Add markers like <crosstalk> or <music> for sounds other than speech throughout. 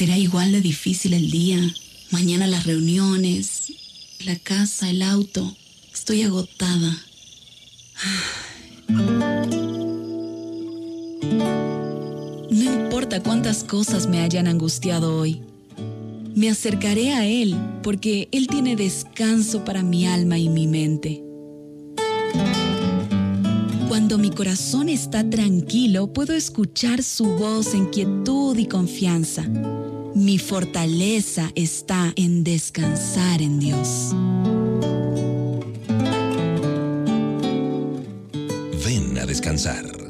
Será igual de difícil el día. Mañana las reuniones, la casa, el auto. Estoy agotada. <sighs> No importa cuántas cosas me hayan angustiado hoy. Me acercaré a Él porque Él tiene descanso para mi alma y mi mente. Cuando mi corazón está tranquilo, puedo escuchar su voz en quietud y confianza. Mi fortaleza está en descansar en Dios. Ven a descansar.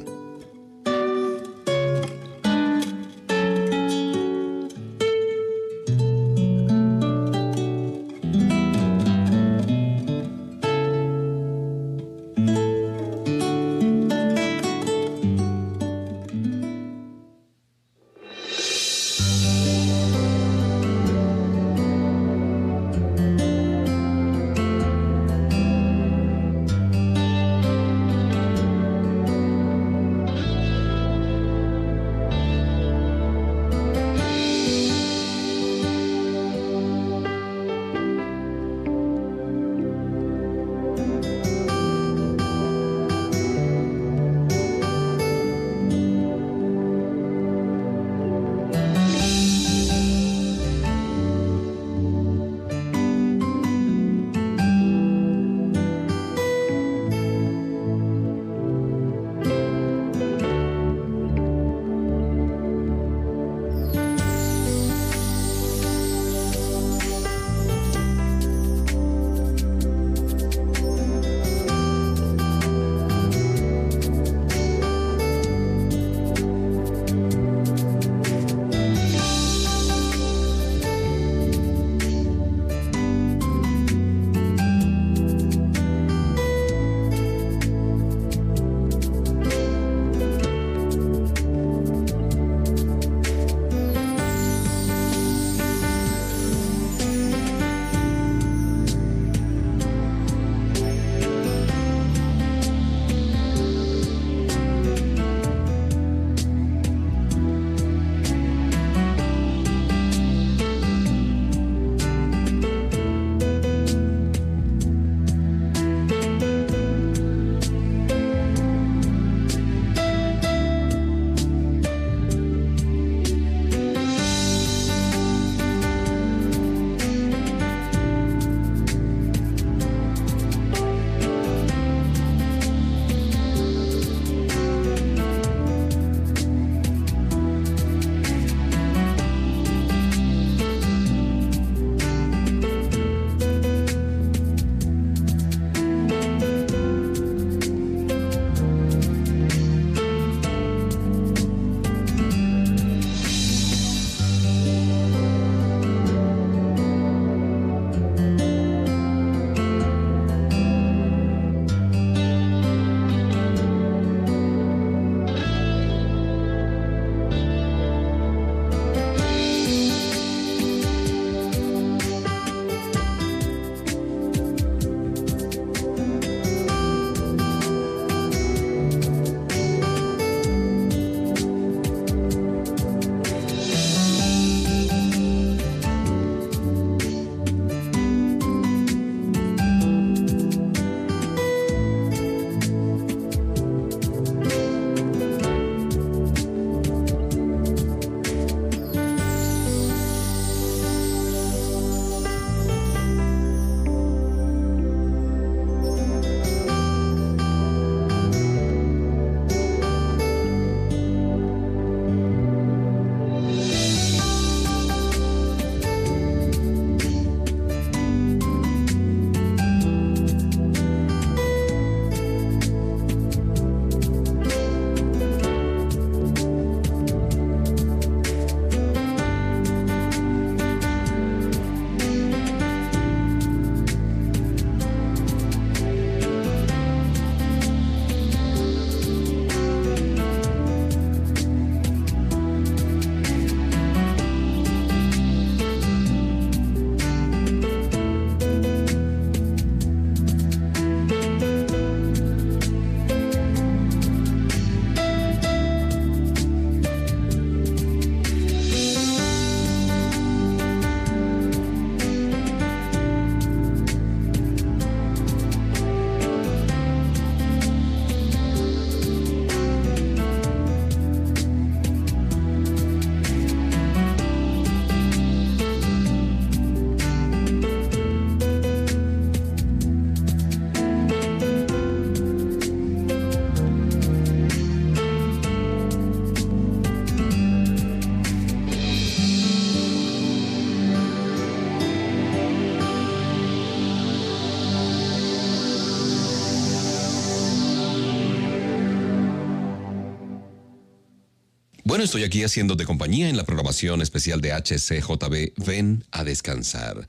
Bueno, estoy aquí haciéndote compañía en la programación especial de HCJB Ven a descansar.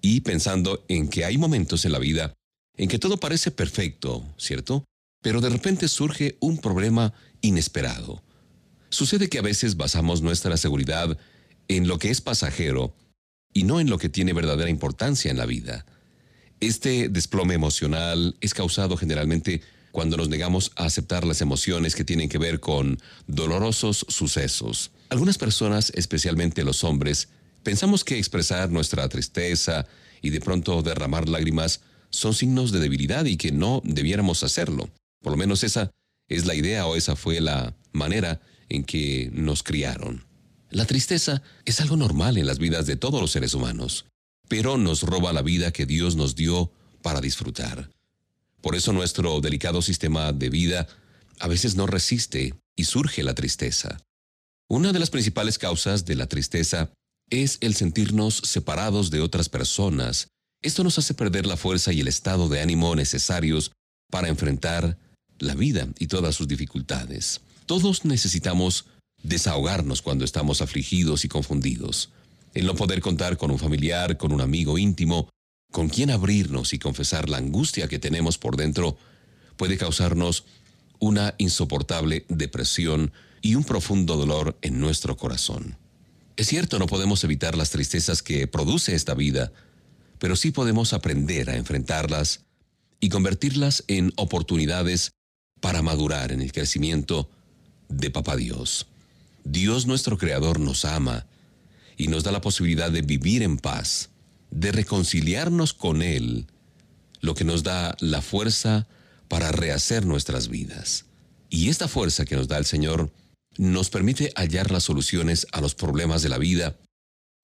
Y pensando en que hay momentos en la vida en que todo parece perfecto, ¿cierto? Pero de repente surge un problema inesperado. Sucede que a veces basamos nuestra seguridad en lo que es pasajero y no en lo que tiene verdadera importancia en la vida. Este desplome emocional es causado generalmente cuando nos negamos a aceptar las emociones que tienen que ver con dolorosos sucesos. Algunas personas, especialmente los hombres, pensamos que expresar nuestra tristeza y de pronto derramar lágrimas son signos de debilidad y que no debiéramos hacerlo. Por lo menos esa es la idea o esa fue la manera en que nos criaron. La tristeza es algo normal en las vidas de todos los seres humanos, pero nos roba la vida que Dios nos dio para disfrutar. Por eso nuestro delicado sistema de vida a veces no resiste y surge la tristeza. Una de las principales causas de la tristeza es el sentirnos separados de otras personas. Esto nos hace perder la fuerza y el estado de ánimo necesarios para enfrentar la vida y todas sus dificultades. Todos necesitamos desahogarnos cuando estamos afligidos y confundidos. El no poder contar con un familiar, con un amigo íntimo, con quien abrirnos y confesar la angustia que tenemos por dentro, puede causarnos una insoportable depresión y un profundo dolor en nuestro corazón. Es cierto, no podemos evitar las tristezas que produce esta vida, pero sí podemos aprender a enfrentarlas y convertirlas en oportunidades para madurar en el crecimiento de Papá Dios. Dios nuestro Creador nos ama y nos da la posibilidad de vivir en paz, de reconciliarnos con Él, lo que nos da la fuerza para rehacer nuestras vidas. Y esta fuerza que nos da el Señor nos permite hallar las soluciones a los problemas de la vida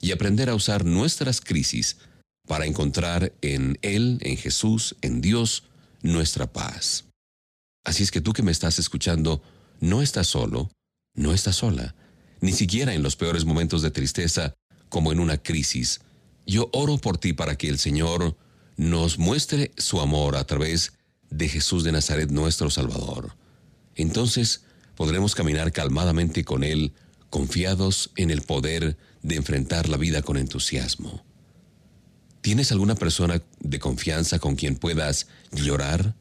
y aprender a usar nuestras crisis para encontrar en Él, en Jesús, en Dios, nuestra paz. Así es que tú que me estás escuchando, no estás solo, no estás sola, ni siquiera en los peores momentos de tristeza, como en una crisis. Yo oro por ti para que el Señor nos muestre su amor a través de Jesús de Nazaret, nuestro Salvador. Entonces podremos caminar calmadamente con Él, confiados en el poder de enfrentar la vida con entusiasmo. ¿Tienes alguna persona de confianza con quien puedas llorar?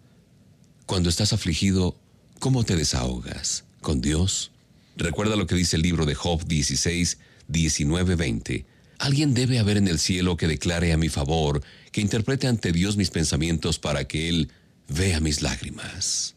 Cuando estás afligido, ¿cómo te desahogas? ¿Con Dios? Recuerda lo que dice el libro de Job 16, 19, 20. Alguien debe haber en el cielo que declare a mi favor, que interprete ante Dios mis pensamientos para que Él vea mis lágrimas.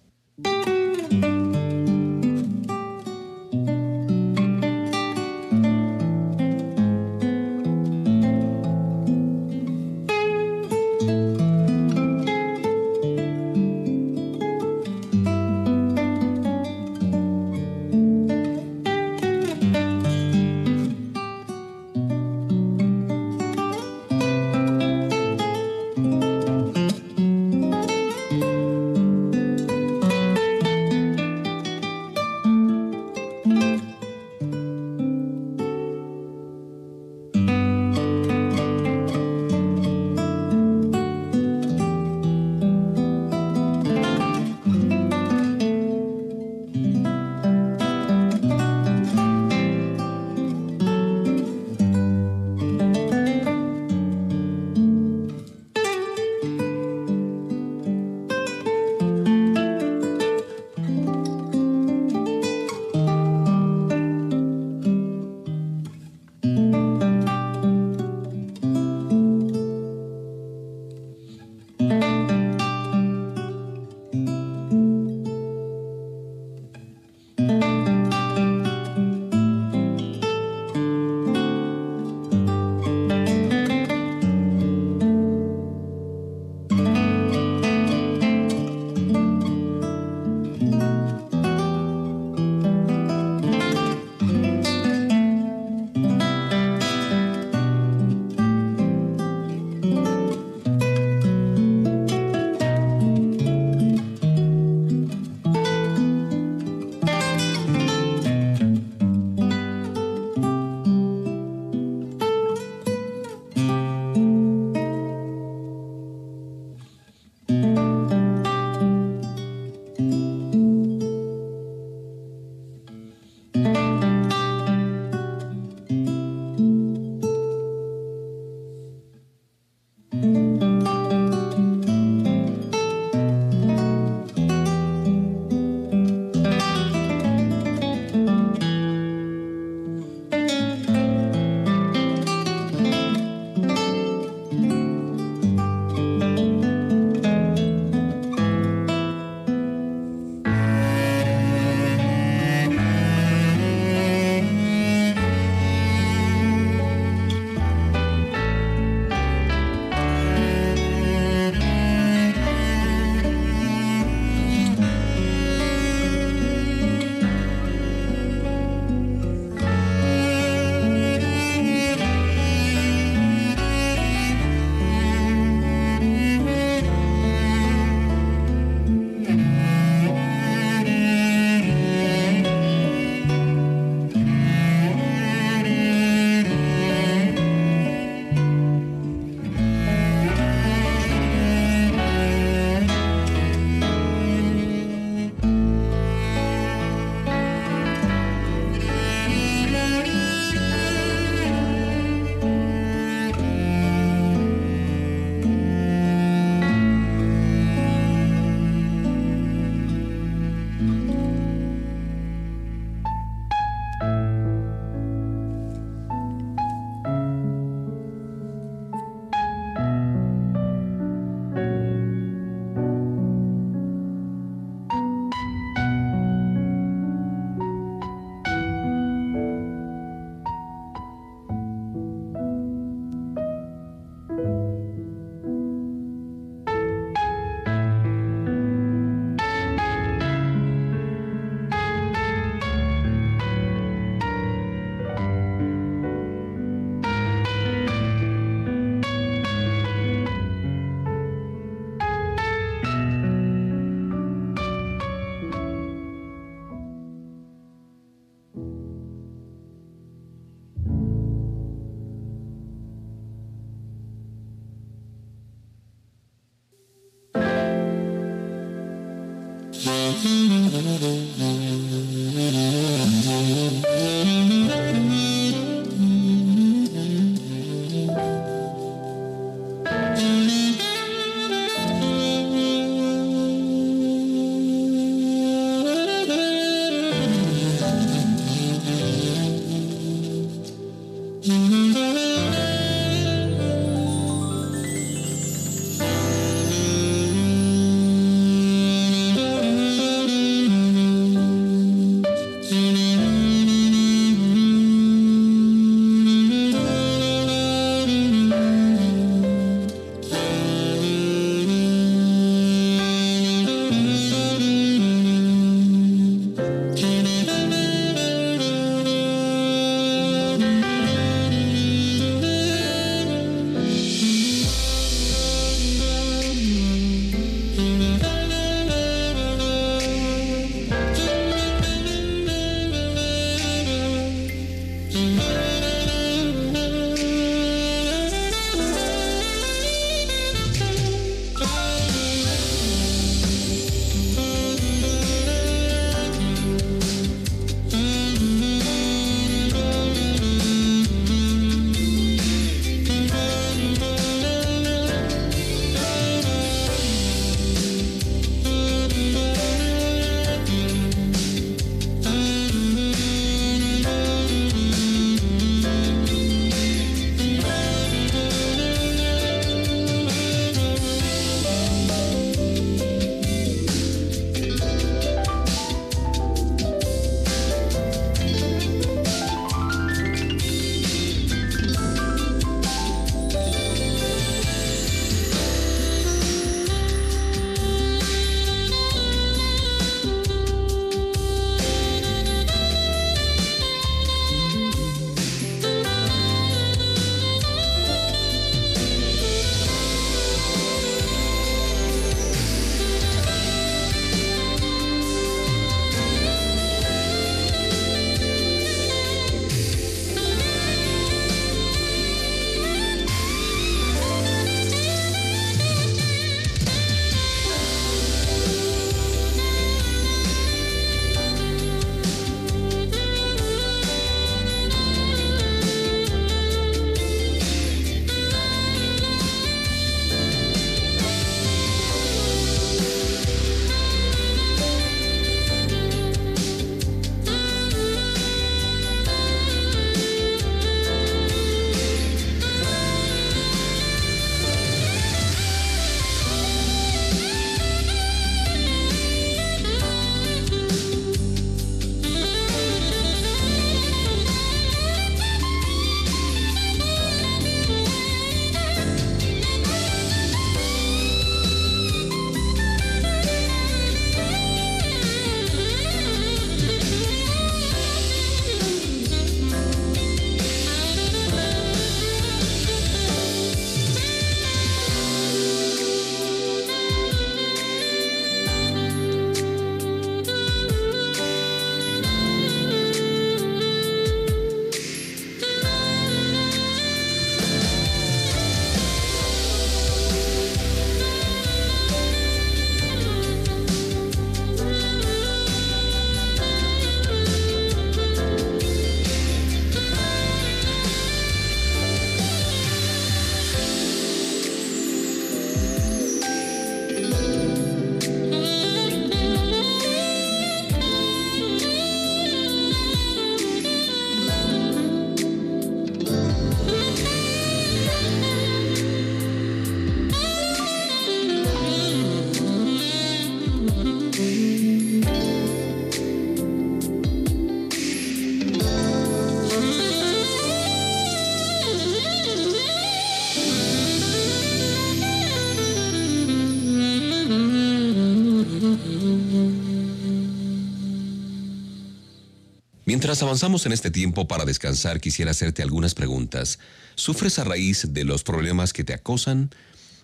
Mientras avanzamos en este tiempo para descansar, quisiera hacerte algunas preguntas. ¿Sufres a raíz de los problemas que te acosan?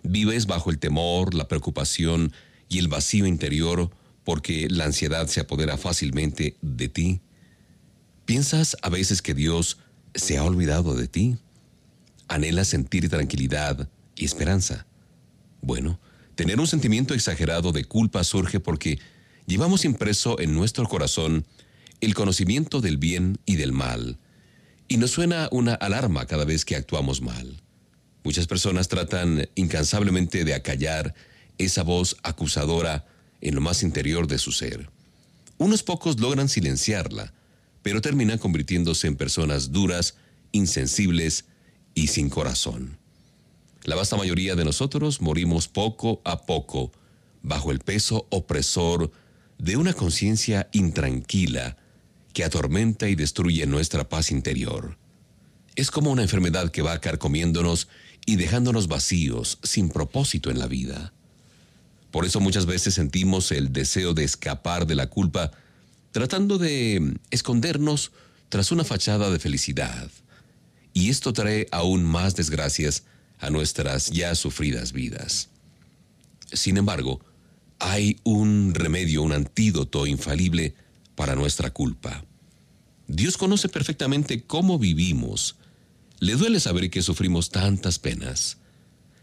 ¿Vives bajo el temor, la preocupación y el vacío interior porque la ansiedad se apodera fácilmente de ti? ¿Piensas a veces que Dios se ha olvidado de ti? ¿Anhelas sentir tranquilidad y esperanza? Bueno, tener un sentimiento exagerado de culpa surge porque Llevamos impreso en nuestro corazón el conocimiento del bien y del mal, y nos suena una alarma cada vez que actuamos mal. Muchas personas tratan incansablemente de acallar esa voz acusadora en lo más interior de su ser. Unos pocos logran silenciarla, pero terminan convirtiéndose en personas duras, insensibles y sin corazón. La vasta mayoría de nosotros morimos poco a poco bajo el peso opresor de una conciencia intranquila que atormenta y destruye nuestra paz interior. Es como una enfermedad que va carcomiéndonos y dejándonos vacíos, sin propósito en la vida. Por eso muchas veces sentimos el deseo de escapar de la culpa, tratando de escondernos tras una fachada de felicidad. Y esto trae aún más desgracias a nuestras ya sufridas vidas. Sin embargo, hay un remedio, un antídoto infalible para nuestra culpa. Dios conoce perfectamente cómo vivimos. Le duele saber que sufrimos tantas penas.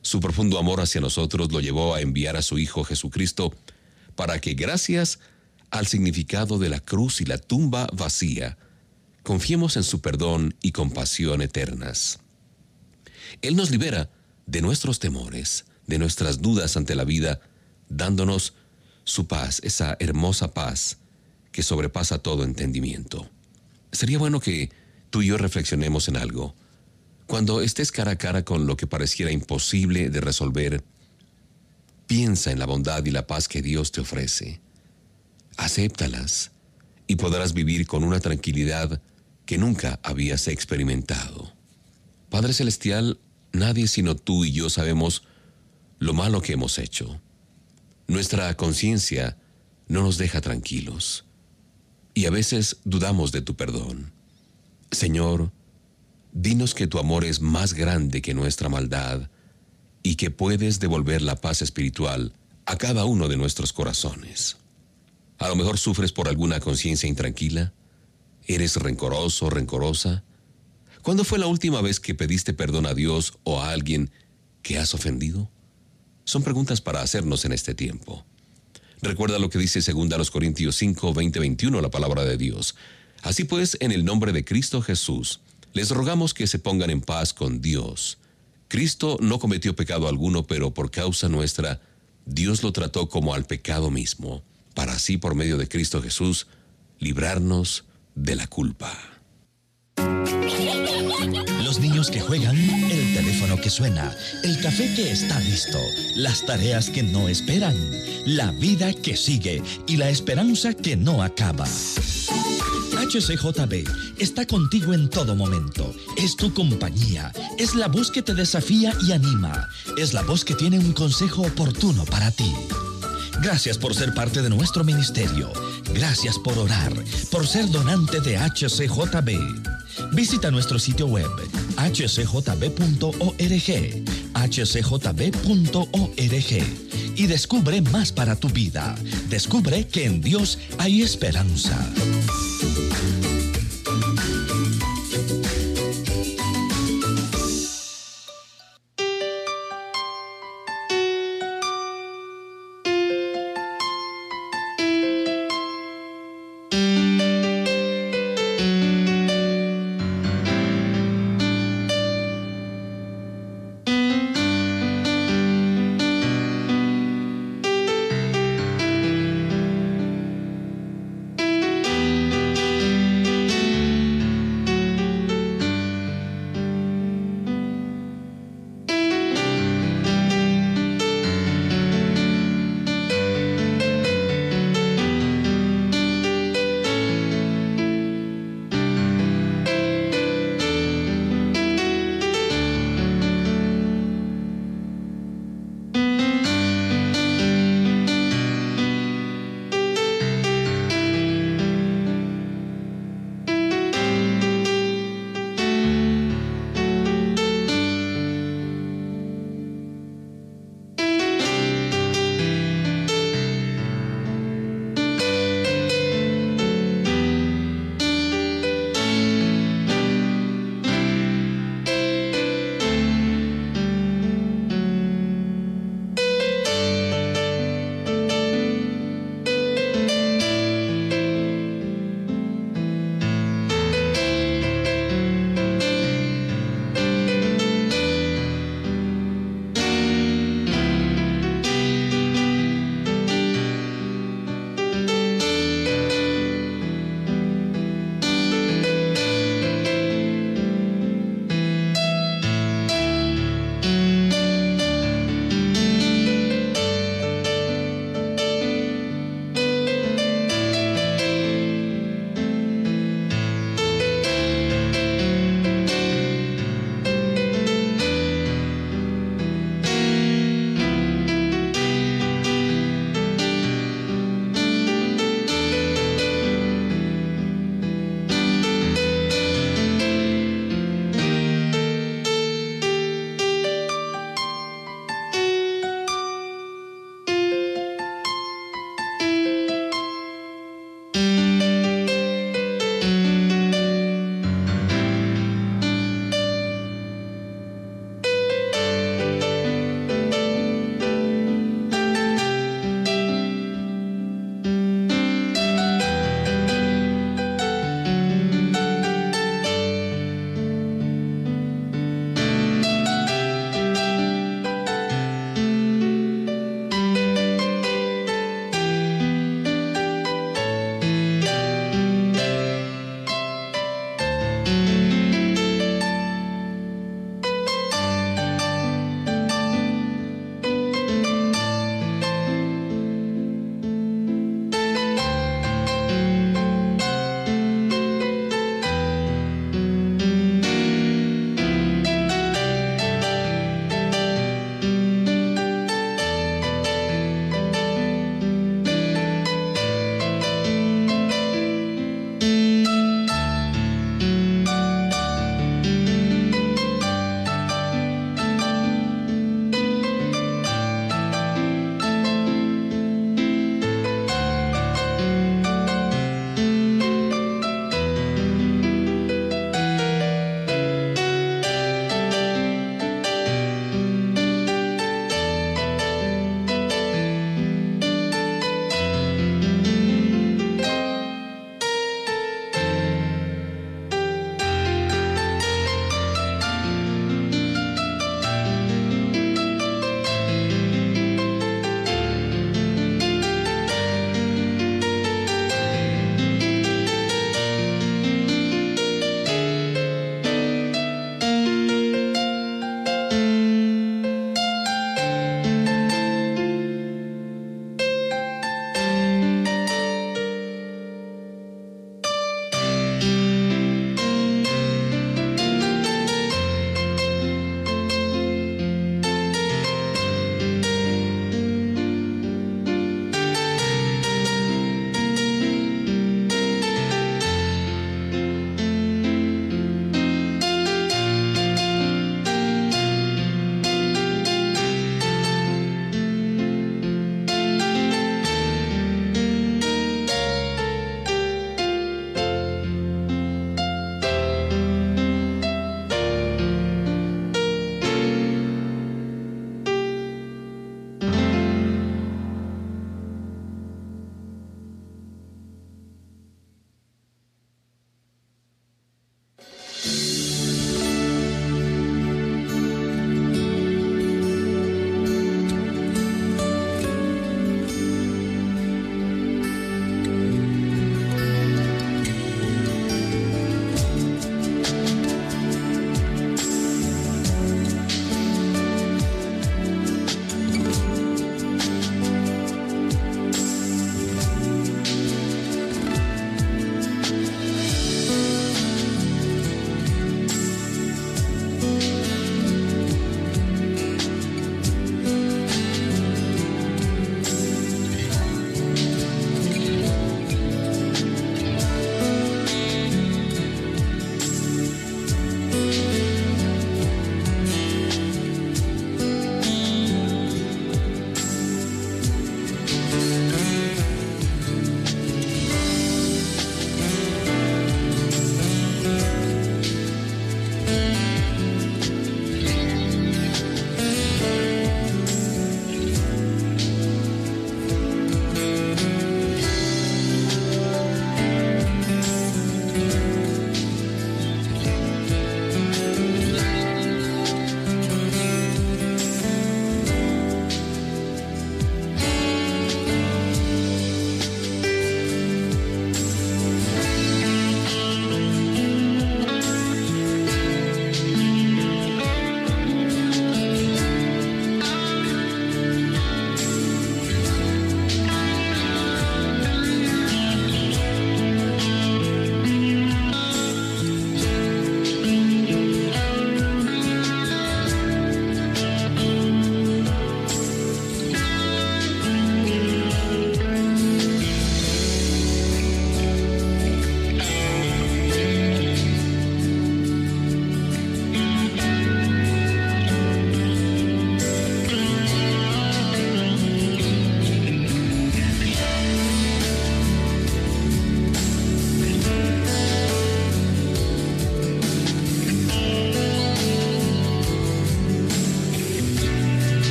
Su profundo amor hacia nosotros lo llevó a enviar a su Hijo Jesucristo para que gracias al significado de la cruz y la tumba vacía, confiemos en su perdón y compasión eternas. Él nos libera de nuestros temores, de nuestras dudas ante la vida, dándonos su paz, esa hermosa paz que sobrepasa todo entendimiento. Sería bueno que tú y yo reflexionemos en algo. Cuando estés cara a cara con lo que pareciera imposible de resolver, piensa en la bondad y la paz que Dios te ofrece. Acéptalas y podrás vivir con una tranquilidad que nunca habías experimentado. Padre Celestial, nadie sino tú y yo sabemos lo malo que hemos hecho. Nuestra conciencia no nos deja tranquilos y a veces dudamos de tu perdón. Señor, dinos que tu amor es más grande que nuestra maldad y que puedes devolver la paz espiritual a cada uno de nuestros corazones. A lo mejor sufres por alguna conciencia intranquila, eres rencoroso rencorosa. ¿Cuándo fue la última vez que pediste perdón a Dios o a alguien que has ofendido? Son preguntas para hacernos en este tiempo. Recuerda lo que dice 2 Corintios 5, 20, 21 la palabra de Dios. Así pues, en el nombre de Cristo Jesús, les rogamos que se pongan en paz con Dios. Cristo no cometió pecado alguno, pero por causa nuestra, Dios lo trató como al pecado mismo, para así por medio de Cristo Jesús, librarnos de la culpa. Los niños que juegan, el teléfono que suena, el café que está listo, las tareas que no esperan, la vida que sigue y la esperanza que no acaba. HCJB está contigo en todo momento. Es tu compañía. Es la voz que te desafía y anima. Es la voz que tiene un consejo oportuno para ti. Gracias por ser parte de nuestro ministerio. Gracias por orar, por ser donante de HCJB. Visita nuestro sitio web hcjb.org, hcjb.org y descubre más para tu vida. Descubre que en Dios hay esperanza.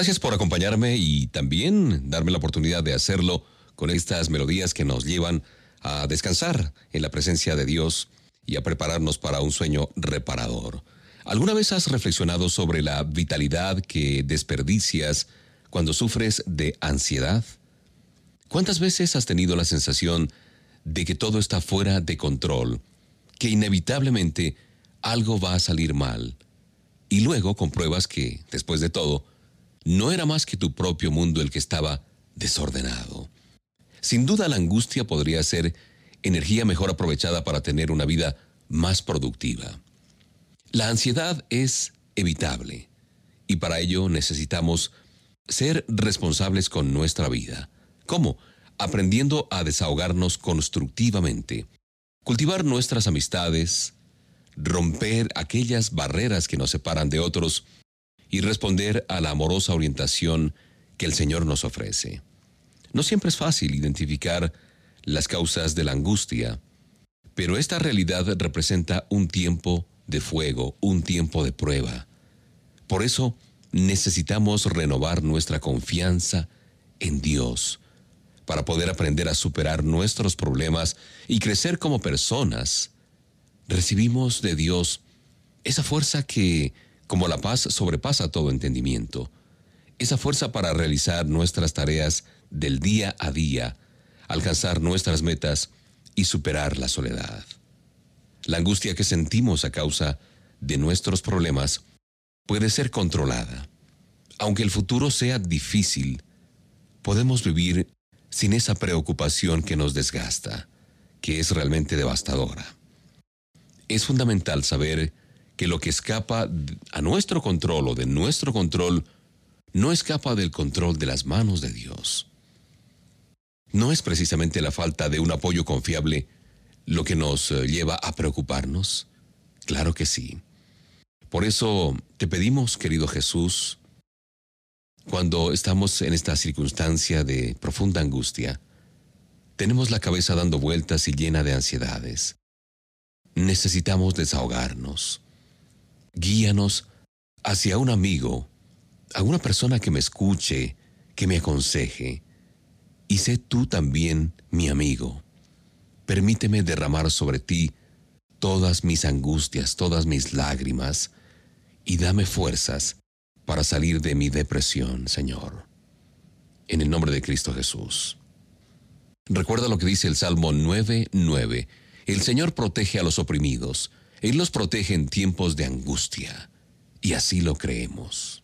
Gracias por acompañarme y también darme la oportunidad de hacerlo con estas melodías que nos llevan a descansar en la presencia de Dios y a prepararnos para un sueño reparador. ¿Alguna vez has reflexionado sobre la vitalidad que desperdicias cuando sufres de ansiedad? ¿Cuántas veces has tenido la sensación de que todo está fuera de control, que inevitablemente algo va a salir mal? Y luego compruebas que, después de todo, no era más que tu propio mundo el que estaba desordenado. Sin duda la angustia podría ser energía mejor aprovechada para tener una vida más productiva. La ansiedad es evitable y para ello necesitamos ser responsables con nuestra vida. ¿Cómo? Aprendiendo a desahogarnos constructivamente, cultivar nuestras amistades, romper aquellas barreras que nos separan de otros y responder a la amorosa orientación que el Señor nos ofrece. No siempre es fácil identificar las causas de la angustia, pero esta realidad representa un tiempo de fuego, un tiempo de prueba. Por eso necesitamos renovar nuestra confianza en Dios para poder aprender a superar nuestros problemas y crecer como personas. Recibimos de Dios esa fuerza que como la paz sobrepasa todo entendimiento, esa fuerza para realizar nuestras tareas del día a día, alcanzar nuestras metas y superar la soledad. La angustia que sentimos a causa de nuestros problemas puede ser controlada. Aunque el futuro sea difícil, podemos vivir sin esa preocupación que nos desgasta, que es realmente devastadora. Es fundamental saber que lo que escapa a nuestro control o de nuestro control no escapa del control de las manos de Dios. ¿No es precisamente la falta de un apoyo confiable lo que nos eh, lleva a preocuparnos? Claro que sí. Por eso te pedimos, querido Jesús, cuando estamos en esta circunstancia de profunda angustia, tenemos la cabeza dando vueltas y llena de ansiedades. Necesitamos desahogarnos guíanos hacia un amigo, a una persona que me escuche, que me aconseje, y sé tú también mi amigo. Permíteme derramar sobre ti todas mis angustias, todas mis lágrimas, y dame fuerzas para salir de mi depresión, Señor. En el nombre de Cristo Jesús. Recuerda lo que dice el Salmo 9:9. El Señor protege a los oprimidos él los protege en tiempos de angustia, y así lo creemos.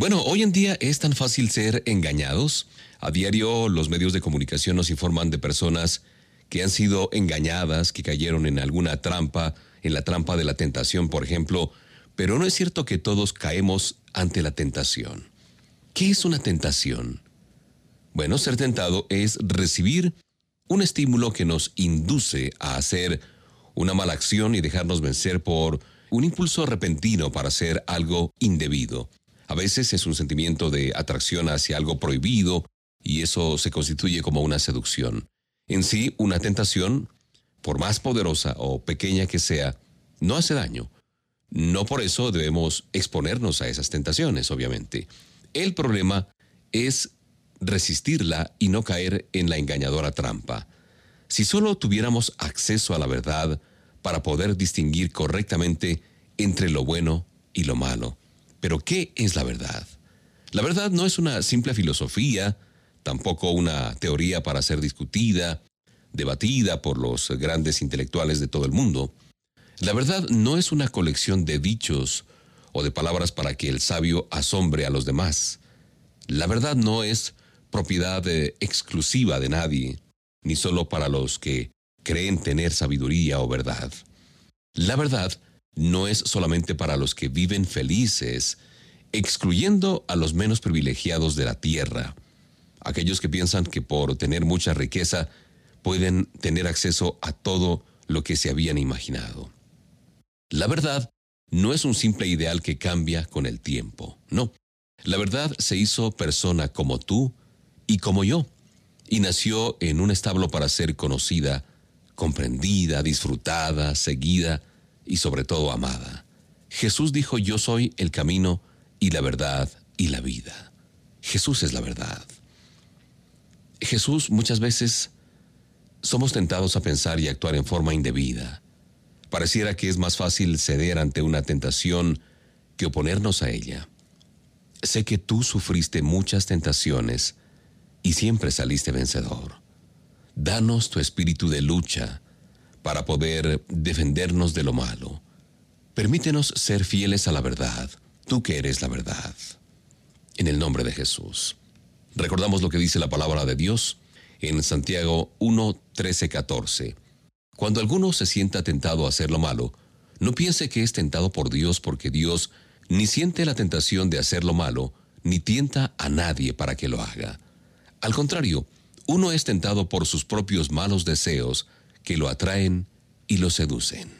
Bueno, hoy en día es tan fácil ser engañados. A diario los medios de comunicación nos informan de personas que han sido engañadas, que cayeron en alguna trampa, en la trampa de la tentación, por ejemplo, pero no es cierto que todos caemos ante la tentación. ¿Qué es una tentación? Bueno, ser tentado es recibir un estímulo que nos induce a hacer una mala acción y dejarnos vencer por un impulso repentino para hacer algo indebido. A veces es un sentimiento de atracción hacia algo prohibido y eso se constituye como una seducción. En sí, una tentación, por más poderosa o pequeña que sea, no hace daño. No por eso debemos exponernos a esas tentaciones, obviamente. El problema es resistirla y no caer en la engañadora trampa. Si solo tuviéramos acceso a la verdad para poder distinguir correctamente entre lo bueno y lo malo. Pero ¿qué es la verdad? La verdad no es una simple filosofía, tampoco una teoría para ser discutida, debatida por los grandes intelectuales de todo el mundo. La verdad no es una colección de dichos o de palabras para que el sabio asombre a los demás. La verdad no es propiedad eh, exclusiva de nadie, ni solo para los que creen tener sabiduría o verdad. La verdad no es solamente para los que viven felices, excluyendo a los menos privilegiados de la tierra, aquellos que piensan que por tener mucha riqueza pueden tener acceso a todo lo que se habían imaginado. La verdad no es un simple ideal que cambia con el tiempo, no. La verdad se hizo persona como tú y como yo, y nació en un establo para ser conocida, comprendida, disfrutada, seguida y sobre todo amada. Jesús dijo, yo soy el camino y la verdad y la vida. Jesús es la verdad. Jesús muchas veces somos tentados a pensar y actuar en forma indebida. Pareciera que es más fácil ceder ante una tentación que oponernos a ella. Sé que tú sufriste muchas tentaciones y siempre saliste vencedor. Danos tu espíritu de lucha para poder defendernos de lo malo. Permítenos ser fieles a la verdad, tú que eres la verdad. En el nombre de Jesús. Recordamos lo que dice la palabra de Dios en Santiago 1, 13, 14. Cuando alguno se sienta tentado a hacer lo malo, no piense que es tentado por Dios porque Dios ni siente la tentación de hacer lo malo, ni tienta a nadie para que lo haga. Al contrario, uno es tentado por sus propios malos deseos que lo atraen y lo seducen.